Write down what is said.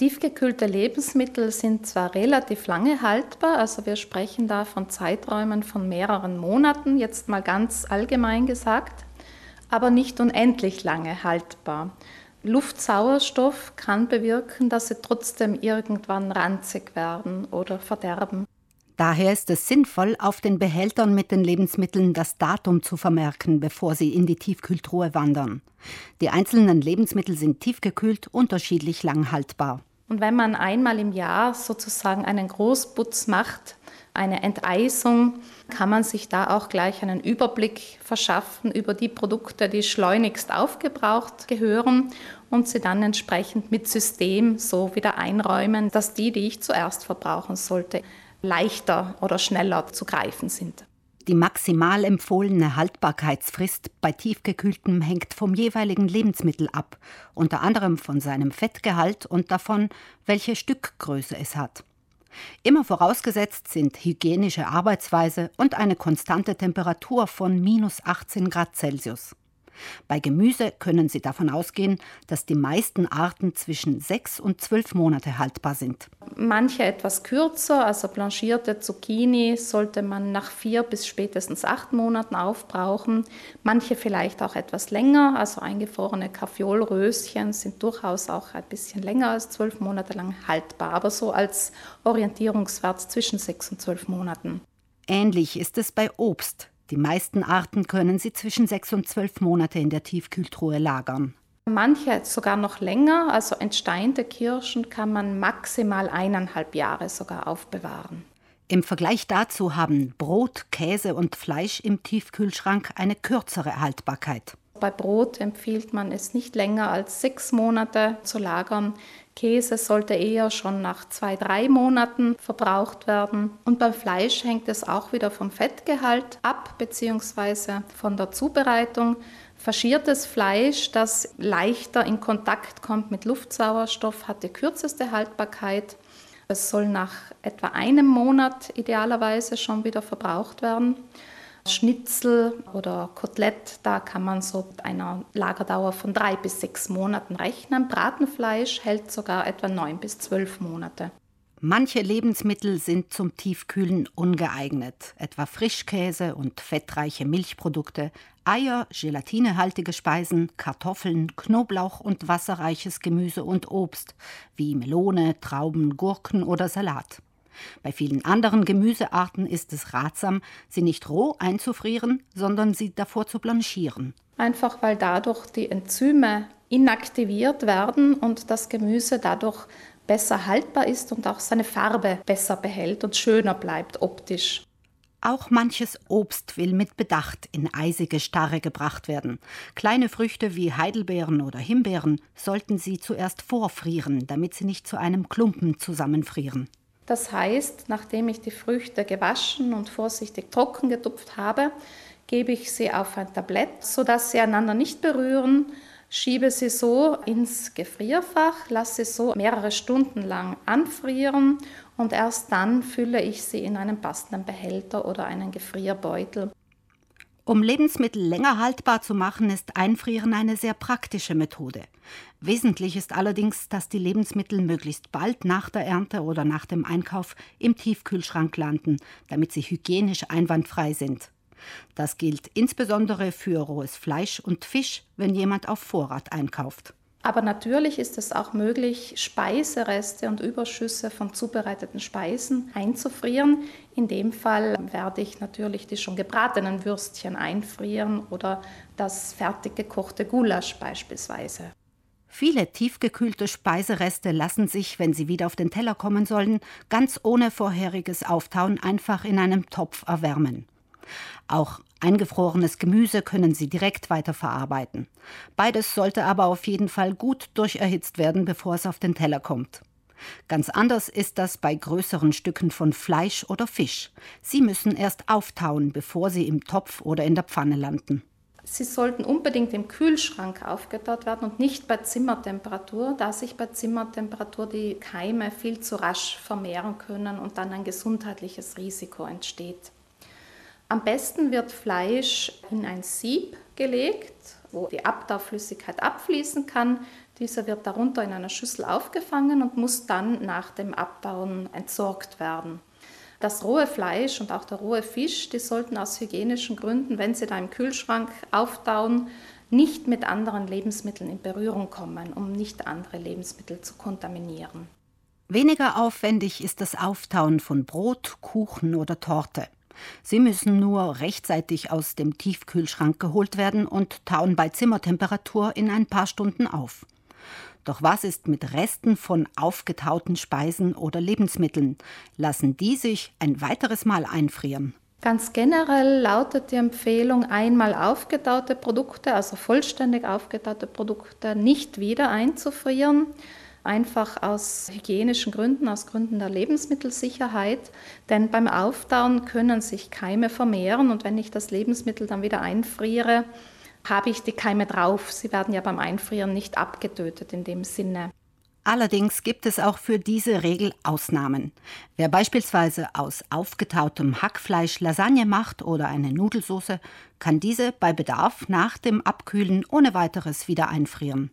Tiefgekühlte Lebensmittel sind zwar relativ lange haltbar, also wir sprechen da von Zeiträumen von mehreren Monaten, jetzt mal ganz allgemein gesagt, aber nicht unendlich lange haltbar. Luftsauerstoff kann bewirken, dass sie trotzdem irgendwann ranzig werden oder verderben. Daher ist es sinnvoll, auf den Behältern mit den Lebensmitteln das Datum zu vermerken, bevor sie in die Tiefkühltruhe wandern. Die einzelnen Lebensmittel sind tiefgekühlt unterschiedlich lang haltbar. Und wenn man einmal im Jahr sozusagen einen Großputz macht, eine Enteisung, kann man sich da auch gleich einen Überblick verschaffen über die Produkte, die schleunigst aufgebraucht gehören und sie dann entsprechend mit System so wieder einräumen, dass die, die ich zuerst verbrauchen sollte, leichter oder schneller zu greifen sind. Die maximal empfohlene Haltbarkeitsfrist bei tiefgekühltem hängt vom jeweiligen Lebensmittel ab, unter anderem von seinem Fettgehalt und davon, welche Stückgröße es hat. Immer vorausgesetzt sind hygienische Arbeitsweise und eine konstante Temperatur von minus 18 Grad Celsius. Bei Gemüse können Sie davon ausgehen, dass die meisten Arten zwischen sechs und zwölf Monate haltbar sind. Manche etwas kürzer, also blanchierte Zucchini sollte man nach vier bis spätestens acht Monaten aufbrauchen. Manche vielleicht auch etwas länger, also eingefrorene Kaffeolröschen sind durchaus auch ein bisschen länger als zwölf Monate lang haltbar, aber so als Orientierungswert zwischen sechs und zwölf Monaten. Ähnlich ist es bei Obst. Die meisten Arten können sie zwischen sechs und zwölf Monate in der Tiefkühltruhe lagern. Manche sogar noch länger, also entsteinte Kirschen kann man maximal eineinhalb Jahre sogar aufbewahren. Im Vergleich dazu haben Brot, Käse und Fleisch im Tiefkühlschrank eine kürzere Haltbarkeit. Bei Brot empfiehlt man es nicht länger als sechs Monate zu lagern. Käse sollte eher schon nach zwei, drei Monaten verbraucht werden. Und beim Fleisch hängt es auch wieder vom Fettgehalt ab, beziehungsweise von der Zubereitung. Faschiertes Fleisch, das leichter in Kontakt kommt mit Luftsauerstoff, hat die kürzeste Haltbarkeit. Es soll nach etwa einem Monat idealerweise schon wieder verbraucht werden. Schnitzel oder Kotelett, da kann man so mit einer Lagerdauer von drei bis sechs Monaten rechnen. Bratenfleisch hält sogar etwa neun bis zwölf Monate. Manche Lebensmittel sind zum Tiefkühlen ungeeignet, etwa Frischkäse und fettreiche Milchprodukte, Eier, gelatinehaltige Speisen, Kartoffeln, Knoblauch und wasserreiches Gemüse und Obst, wie Melone, Trauben, Gurken oder Salat. Bei vielen anderen Gemüsearten ist es ratsam, sie nicht roh einzufrieren, sondern sie davor zu blanchieren. Einfach weil dadurch die Enzyme inaktiviert werden und das Gemüse dadurch besser haltbar ist und auch seine Farbe besser behält und schöner bleibt optisch. Auch manches Obst will mit Bedacht in eisige Starre gebracht werden. Kleine Früchte wie Heidelbeeren oder Himbeeren sollten Sie zuerst vorfrieren, damit sie nicht zu einem Klumpen zusammenfrieren. Das heißt, nachdem ich die Früchte gewaschen und vorsichtig trocken getupft habe, gebe ich sie auf ein Tablett, sodass sie einander nicht berühren, schiebe sie so ins Gefrierfach, lasse sie so mehrere Stunden lang anfrieren und erst dann fülle ich sie in einen passenden Behälter oder einen Gefrierbeutel. Um Lebensmittel länger haltbar zu machen, ist Einfrieren eine sehr praktische Methode. Wesentlich ist allerdings, dass die Lebensmittel möglichst bald nach der Ernte oder nach dem Einkauf im Tiefkühlschrank landen, damit sie hygienisch einwandfrei sind. Das gilt insbesondere für rohes Fleisch und Fisch, wenn jemand auf Vorrat einkauft. Aber natürlich ist es auch möglich, Speisereste und Überschüsse von zubereiteten Speisen einzufrieren. In dem Fall werde ich natürlich die schon gebratenen Würstchen einfrieren oder das fertig gekochte Gulasch beispielsweise. Viele tiefgekühlte Speisereste lassen sich, wenn sie wieder auf den Teller kommen sollen, ganz ohne vorheriges Auftauen einfach in einem Topf erwärmen. Auch eingefrorenes Gemüse können Sie direkt weiterverarbeiten. Beides sollte aber auf jeden Fall gut durcherhitzt werden, bevor es auf den Teller kommt. Ganz anders ist das bei größeren Stücken von Fleisch oder Fisch. Sie müssen erst auftauen, bevor sie im Topf oder in der Pfanne landen. Sie sollten unbedingt im Kühlschrank aufgetaut werden und nicht bei Zimmertemperatur, da sich bei Zimmertemperatur die Keime viel zu rasch vermehren können und dann ein gesundheitliches Risiko entsteht. Am besten wird Fleisch in ein Sieb gelegt, wo die Abtauflüssigkeit abfließen kann. Diese wird darunter in einer Schüssel aufgefangen und muss dann nach dem Abbauen entsorgt werden. Das rohe Fleisch und auch der rohe Fisch, die sollten aus hygienischen Gründen, wenn sie da im Kühlschrank auftauen, nicht mit anderen Lebensmitteln in Berührung kommen, um nicht andere Lebensmittel zu kontaminieren. Weniger aufwendig ist das Auftauen von Brot, Kuchen oder Torte. Sie müssen nur rechtzeitig aus dem Tiefkühlschrank geholt werden und tauen bei Zimmertemperatur in ein paar Stunden auf. Doch was ist mit Resten von aufgetauten Speisen oder Lebensmitteln? Lassen die sich ein weiteres Mal einfrieren? Ganz generell lautet die Empfehlung, einmal aufgetaute Produkte, also vollständig aufgetaute Produkte, nicht wieder einzufrieren. Einfach aus hygienischen Gründen, aus Gründen der Lebensmittelsicherheit. Denn beim Auftauen können sich Keime vermehren und wenn ich das Lebensmittel dann wieder einfriere, habe ich die Keime drauf. Sie werden ja beim Einfrieren nicht abgetötet in dem Sinne. Allerdings gibt es auch für diese Regel Ausnahmen. Wer beispielsweise aus aufgetautem Hackfleisch Lasagne macht oder eine Nudelsauce, kann diese bei Bedarf nach dem Abkühlen ohne weiteres wieder einfrieren.